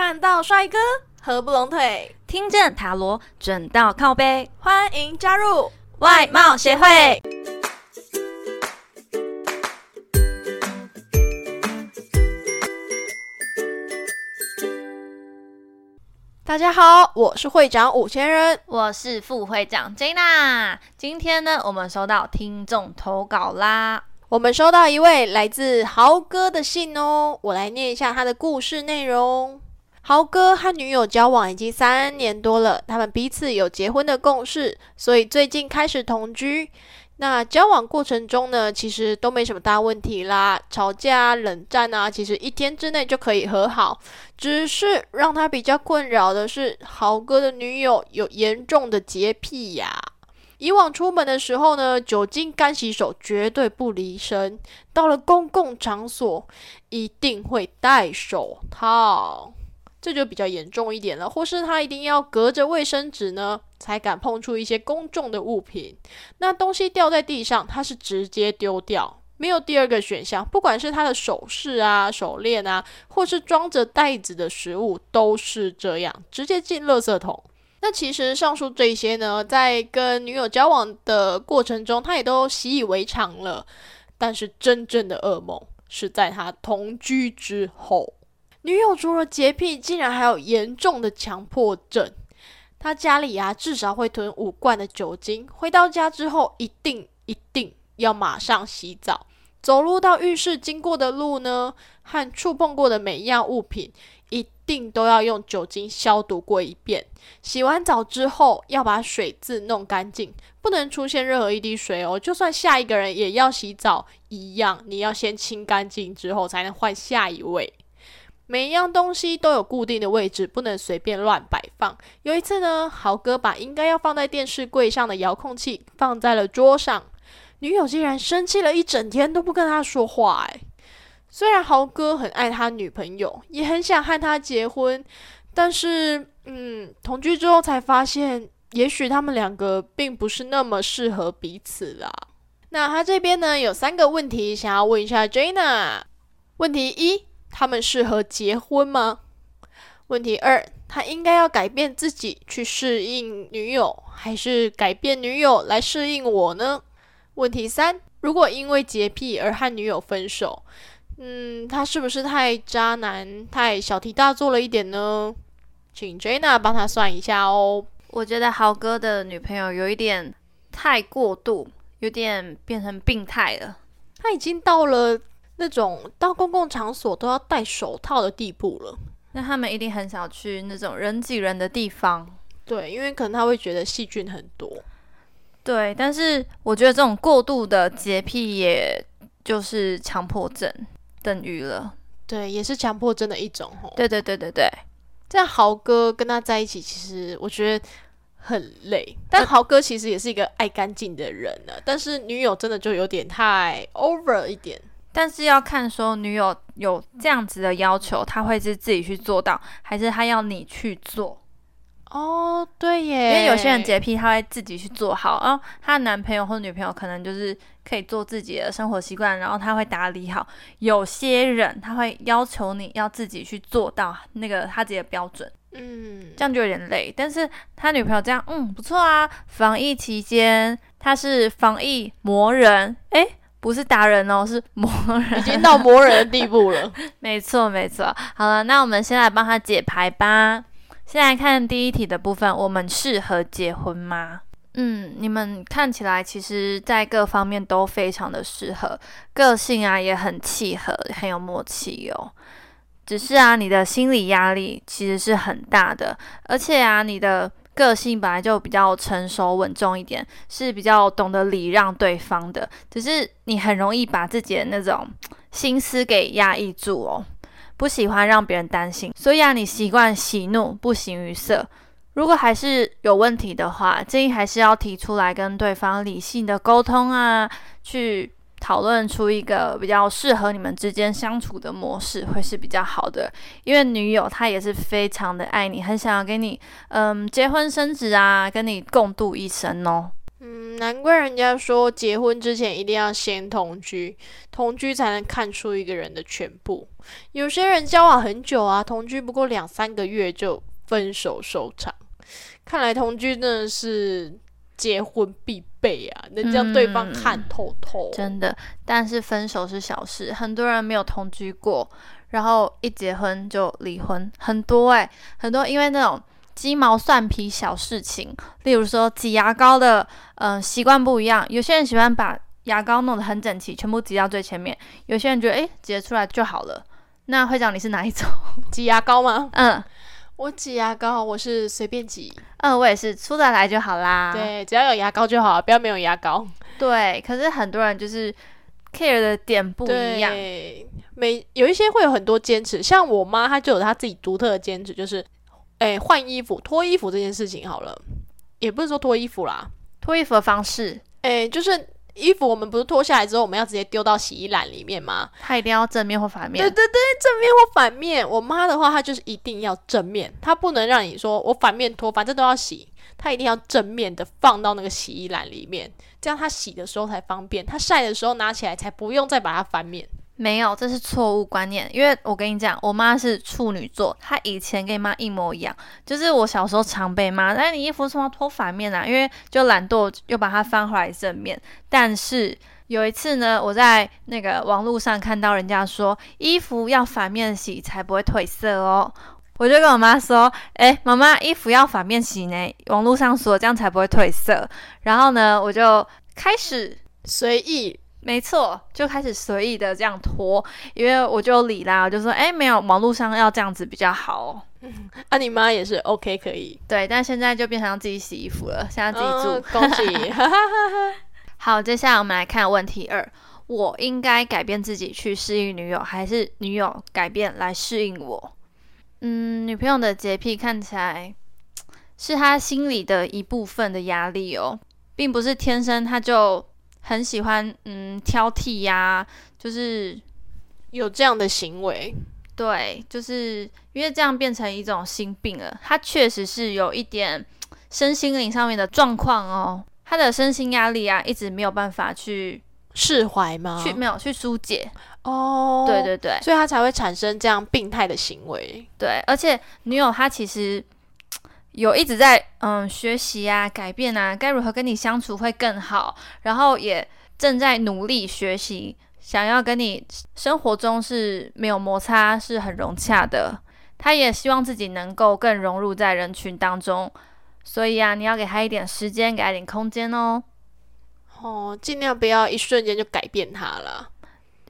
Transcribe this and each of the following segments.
看到帅哥合不拢腿，听见塔罗准到靠背，欢迎加入外貌协会。大家好，我是会长五千人，我是副会长 Jana。今天呢，我们收到听众投稿啦。我们收到一位来自豪哥的信哦，我来念一下他的故事内容。豪哥和女友交往已经三年多了，他们彼此有结婚的共识，所以最近开始同居。那交往过程中呢，其实都没什么大问题啦，吵架、冷战啊，其实一天之内就可以和好。只是让他比较困扰的是，豪哥的女友有严重的洁癖呀。以往出门的时候呢，酒精干洗手绝对不离身；到了公共场所，一定会戴手套。这就比较严重一点了，或是他一定要隔着卫生纸呢，才敢碰触一些公众的物品。那东西掉在地上，他是直接丢掉，没有第二个选项。不管是他的首饰啊、手链啊，或是装着袋子的食物，都是这样，直接进垃圾桶。那其实上述这些呢，在跟女友交往的过程中，他也都习以为常了。但是真正的噩梦是在他同居之后。女友除了洁癖，竟然还有严重的强迫症。她家里啊，至少会囤五罐的酒精。回到家之后，一定一定要马上洗澡。走路到浴室经过的路呢，和触碰过的每一样物品，一定都要用酒精消毒过一遍。洗完澡之后，要把水渍弄干净，不能出现任何一滴水哦。就算下一个人也要洗澡一样，你要先清干净之后，才能换下一位。每一样东西都有固定的位置，不能随便乱摆放。有一次呢，豪哥把应该要放在电视柜上的遥控器放在了桌上，女友竟然生气了一整天都不跟他说话。哎，虽然豪哥很爱他女朋友，也很想和他结婚，但是，嗯，同居之后才发现，也许他们两个并不是那么适合彼此啦。那他这边呢，有三个问题想要问一下 Jana。问题一。他们适合结婚吗？问题二，他应该要改变自己去适应女友，还是改变女友来适应我呢？问题三，如果因为洁癖而和女友分手，嗯，他是不是太渣男、太小题大做了一点呢？请 Jana 帮他算一下哦。我觉得豪哥的女朋友有一点太过度，有点变成病态了。他已经到了。那种到公共场所都要戴手套的地步了，那他们一定很少去那种人挤人的地方。对，因为可能他会觉得细菌很多。对，但是我觉得这种过度的洁癖，也就是强迫症等于了。对，也是强迫症的一种。对对对对对。这样豪哥跟他在一起，其实我觉得很累。但豪哥其实也是一个爱干净的人呢，但是女友真的就有点太 over 一点。但是要看说女友有这样子的要求，他会是自己去做到，还是他要你去做？哦，对耶，因为有些人洁癖，他会自己去做好，然后他男朋友或女朋友可能就是可以做自己的生活习惯，然后他会打理好。有些人他会要求你要自己去做到那个他自己的标准，嗯，这样就有点累。但是他女朋友这样，嗯，不错啊。防疫期间他是防疫魔人，诶。不是达人哦，是魔人，已经到魔人的地步了。没错，没错。好了，那我们先来帮他解牌吧。先来看第一题的部分，我们适合结婚吗？嗯，你们看起来其实在各方面都非常的适合，个性啊也很契合，很有默契哦。只是啊，你的心理压力其实是很大的，而且啊，你的。个性本来就比较成熟稳重一点，是比较懂得礼让对方的。只是你很容易把自己的那种心思给压抑住哦，不喜欢让别人担心，所以啊，你习惯喜怒不形于色。如果还是有问题的话，建议还是要提出来跟对方理性的沟通啊，去。讨论出一个比较适合你们之间相处的模式，会是比较好的。因为女友她也是非常的爱你，很想要跟你嗯结婚生子啊，跟你共度一生哦。嗯，难怪人家说结婚之前一定要先同居，同居才能看出一个人的全部。有些人交往很久啊，同居不过两三个月就分手收场。看来同居真的是结婚必备啊，能将对方看透透。真的，但是分手是小事，很多人没有同居过，然后一结婚就离婚，很多诶，很多因为那种。鸡毛蒜皮小事情，例如说挤牙膏的，嗯，习惯不一样。有些人喜欢把牙膏弄得很整齐，全部挤到最前面；有些人觉得，诶，挤得出来就好了。那会长，你是哪一种？挤牙膏吗？嗯，我挤牙膏，我是随便挤。嗯，我也是，出得来就好啦。对，只要有牙膏就好，不要没有牙膏。对，可是很多人就是 care 的点不一样。每有一些会有很多坚持，像我妈，她就有她自己独特的坚持，就是。哎，换衣服、脱衣服这件事情好了，也不是说脱衣服啦，脱衣服的方式，哎，就是衣服我们不是脱下来之后，我们要直接丢到洗衣篮里面吗？它一定要正面或反面？对对对，正面或反面。我妈的话，她就是一定要正面，她不能让你说我反面脱，反正都要洗，她一定要正面的放到那个洗衣篮里面，这样她洗的时候才方便，她晒的时候拿起来才不用再把它翻面。没有，这是错误观念。因为我跟你讲，我妈是处女座，她以前跟你妈一模一样。就是我小时候常被骂，哎，你衣服为什么脱反面啊？因为就懒惰，又把它翻回来正面。但是有一次呢，我在那个网络上看到人家说，衣服要反面洗才不会褪色哦。我就跟我妈说，哎，妈妈，衣服要反面洗呢。网络上说这样才不会褪色。然后呢，我就开始随意。没错，就开始随意的这样拖，因为我就理啦，我就说，哎，没有，网络上要这样子比较好哦。啊，你妈也是 OK 可以，对，但现在就变成自己洗衣服了，现在自己住，恭喜。好，接下来我们来看问题二：我应该改变自己去适应女友，还是女友改变来适应我？嗯，女朋友的洁癖看起来是她心里的一部分的压力哦，并不是天生她就。很喜欢，嗯，挑剔呀，就是有这样的行为。对，就是因为这样变成一种心病了。他确实是有一点身心灵上面的状况哦，他的身心压力啊，一直没有办法去释怀吗？去没有去疏解哦。对对对，所以他才会产生这样病态的行为。对，而且女友她其实。有一直在嗯学习啊，改变啊，该如何跟你相处会更好，然后也正在努力学习，想要跟你生活中是没有摩擦，是很融洽的。他也希望自己能够更融入在人群当中，所以啊，你要给他一点时间，给他一点空间哦。哦，尽量不要一瞬间就改变他了，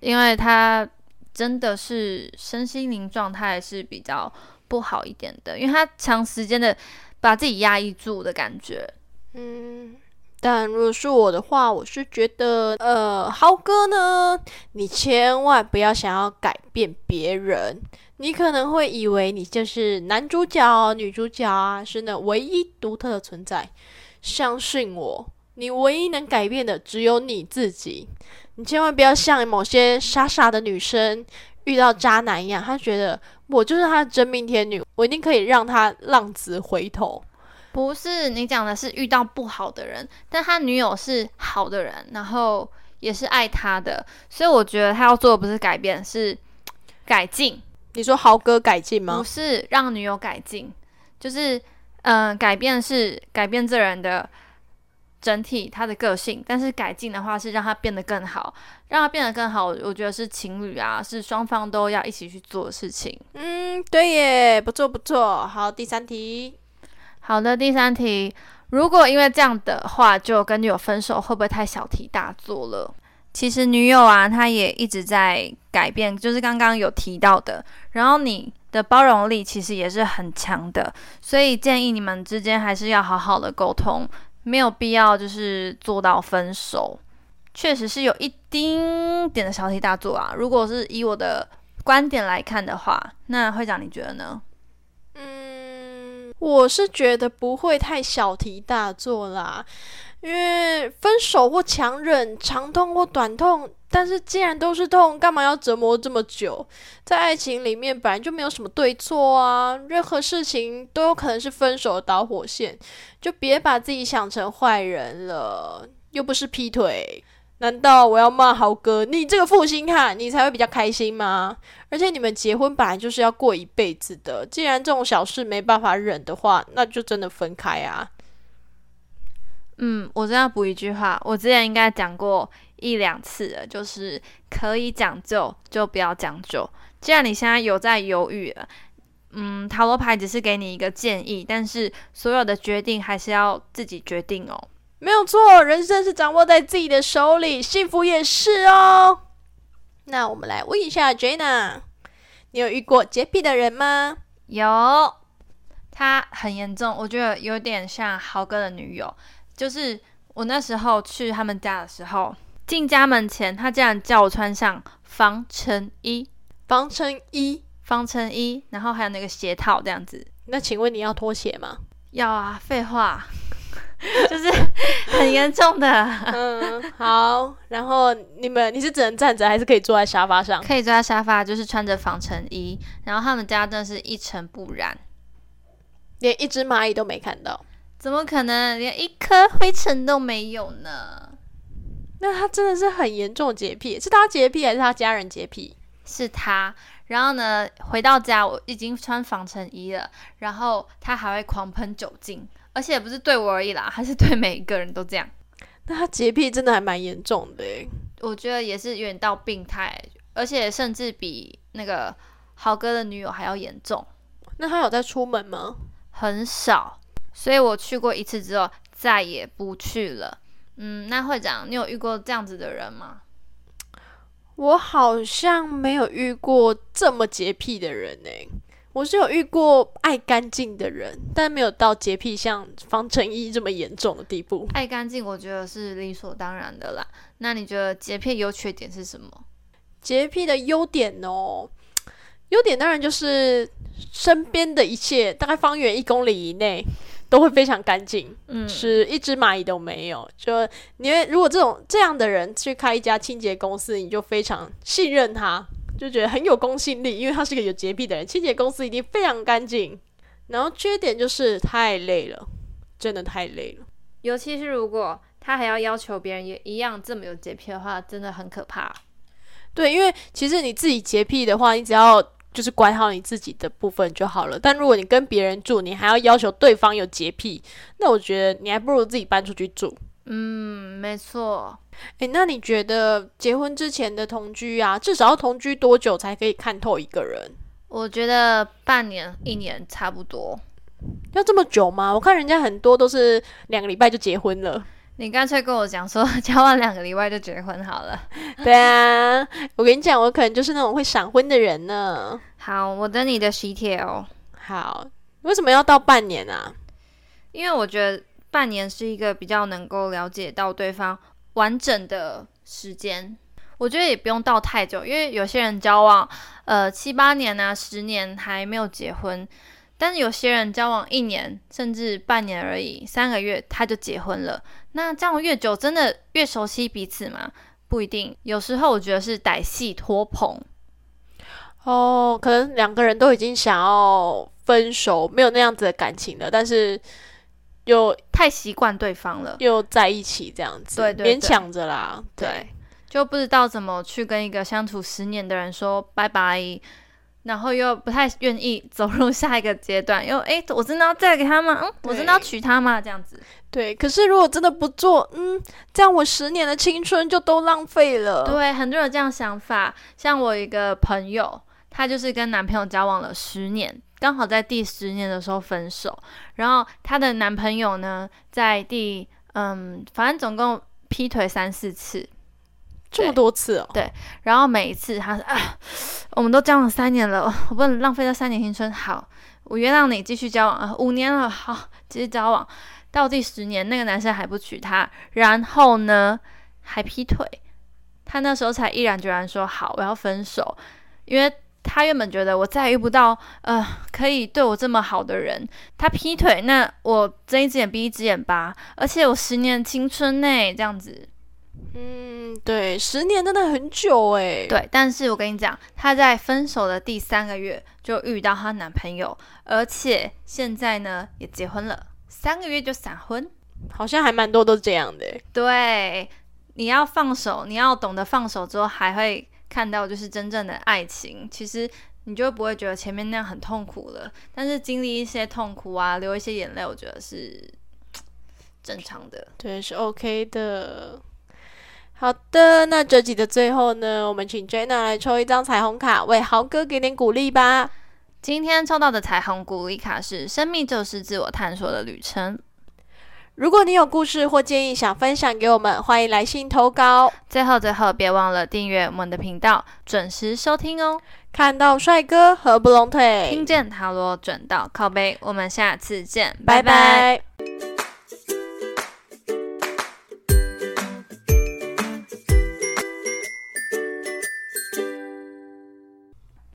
因为他真的是身心灵状态是比较。不好一点的，因为他长时间的把自己压抑住的感觉。嗯，但如果是我的话，我是觉得，呃，豪哥呢，你千万不要想要改变别人。你可能会以为你就是男主角、女主角啊，是那唯一独特的存在。相信我，你唯一能改变的只有你自己。你千万不要像某些傻傻的女生。遇到渣男一样，他觉得我就是他的真命天女，我一定可以让他浪子回头。不是你讲的是遇到不好的人，但他女友是好的人，然后也是爱他的，所以我觉得他要做的不是改变，是改进。你说豪哥改进吗？不是让女友改进，就是嗯，改变是改变这人的。整体他的个性，但是改进的话是让他变得更好，让他变得更好。我觉得是情侣啊，是双方都要一起去做的事情。嗯，对耶，不错不错。好，第三题。好的，第三题。如果因为这样的话就跟女友分手，会不会太小题大做了？其实女友啊，她也一直在改变，就是刚刚有提到的。然后你的包容力其实也是很强的，所以建议你们之间还是要好好的沟通。没有必要就是做到分手，确实是有一丁点的小题大做啊。如果是以我的观点来看的话，那会长你觉得呢？嗯，我是觉得不会太小题大做啦。因为分手或强忍，长痛或短痛，但是既然都是痛，干嘛要折磨这么久？在爱情里面本来就没有什么对错啊，任何事情都有可能是分手的导火线，就别把自己想成坏人了，又不是劈腿。难道我要骂豪哥？你这个负心汉，你才会比较开心吗？而且你们结婚本来就是要过一辈子的，既然这种小事没办法忍的话，那就真的分开啊。嗯，我真要补一句话，我之前应该讲过一两次了，就是可以讲究就不要讲究。既然你现在有在犹豫了，嗯，塔罗牌只是给你一个建议，但是所有的决定还是要自己决定哦。没有错，人生是掌握在自己的手里，幸福也是哦。那我们来问一下 Jana，你有遇过洁癖的人吗？有，他很严重，我觉得有点像豪哥的女友。就是我那时候去他们家的时候，进家门前，他竟然叫我穿上防尘衣，防尘衣，防尘衣，然后还有那个鞋套这样子。那请问你要脱鞋吗？要啊，废话。就是很严重的，嗯，好。然后你们你是只能站着，还是可以坐在沙发上？可以坐在沙发，就是穿着防尘衣。然后他们家真的是一尘不染，连一只蚂蚁都没看到。怎么可能？连一颗灰尘都没有呢？那他真的是很严重的洁癖，是他洁癖还是他家人洁癖？是他。然后呢，回到家我已经穿防尘衣了，然后他还会狂喷酒精。而且不是对我而已啦，还是对每一个人都这样。那他洁癖真的还蛮严重的，我觉得也是有点到病态，而且甚至比那个豪哥的女友还要严重。那他有在出门吗？很少，所以我去过一次之后再也不去了。嗯，那会长，你有遇过这样子的人吗？我好像没有遇过这么洁癖的人呢。我是有遇过爱干净的人，但没有到洁癖像方程一这么严重的地步。爱干净，我觉得是理所当然的啦。那你觉得洁癖优缺点是什么？洁癖的优点哦，优点当然就是身边的一切，大概方圆一公里以内都会非常干净，嗯，是一只蚂蚁都没有。就因为如果这种这样的人去开一家清洁公司，你就非常信任他。就觉得很有公信力，因为他是个有洁癖的人，清洁公司一定非常干净。然后缺点就是太累了，真的太累了。尤其是如果他还要要求别人也一样这么有洁癖的话，真的很可怕。对，因为其实你自己洁癖的话，你只要就是管好你自己的部分就好了。但如果你跟别人住，你还要要求对方有洁癖，那我觉得你还不如自己搬出去住。嗯，没错。诶，那你觉得结婚之前的同居啊，至少要同居多久才可以看透一个人？我觉得半年、一年差不多。要这么久吗？我看人家很多都是两个礼拜就结婚了。你干脆跟我讲说，交往两个礼拜就结婚好了。对啊，我跟你讲，我可能就是那种会闪婚的人呢。好，我等你的喜帖哦。好，为什么要到半年啊？因为我觉得。半年是一个比较能够了解到对方完整的时间，我觉得也不用到太久，因为有些人交往呃七八年啊、十年还没有结婚，但是有些人交往一年甚至半年而已，三个月他就结婚了。那这样越久，真的越熟悉彼此吗？不一定，有时候我觉得是歹戏拖棚。哦，可能两个人都已经想要分手，没有那样子的感情了，但是。又太习惯对方了，又在一起这样子，对对，勉强着啦，对，就不知道怎么去跟一个相处十年的人说拜拜，然后又不太愿意走入下一个阶段，又哎，我真的要嫁给他吗？嗯，我真的要娶她吗？这样子，对。可是如果真的不做，嗯，这样我十年的青春就都浪费了。对，很多人有这样想法，像我一个朋友，她就是跟男朋友交往了十年。刚好在第十年的时候分手，然后她的男朋友呢，在第嗯，反正总共劈腿三四次，这么多次哦。对，然后每一次他说啊，我们都交往三年了，我不能浪费这三年青春。好，我原谅你，继续交往啊，五年了，好，继续交往。到第十年，那个男生还不娶她，然后呢，还劈腿。他那时候才毅然决然说好，我要分手，因为。他原本觉得我再也遇不到呃可以对我这么好的人，他劈腿，那我睁一只眼闭一只眼吧。而且我十年青春内，这样子。嗯，对，十年真的很久哎。对，但是我跟你讲，她在分手的第三个月就遇到她男朋友，而且现在呢也结婚了，三个月就闪婚，好像还蛮多都是这样的。对，你要放手，你要懂得放手之后，还会看到就是真正的爱情。其实你就不会觉得前面那样很痛苦了，但是经历一些痛苦啊，流一些眼泪，我觉得是 正常的。对，是 OK 的。好的，那这集的最后呢，我们请 Jenna 来抽一张彩虹卡，为豪哥给点鼓励吧。今天抽到的彩虹鼓励卡是“生命就是自我探索的旅程”。如果你有故事或建议想分享给我们，欢迎来信投稿。最后，最后别忘了订阅我们的频道，准时收听哦。看到帅哥合不拢腿，听见塔罗转到靠背，我们下次见，拜拜。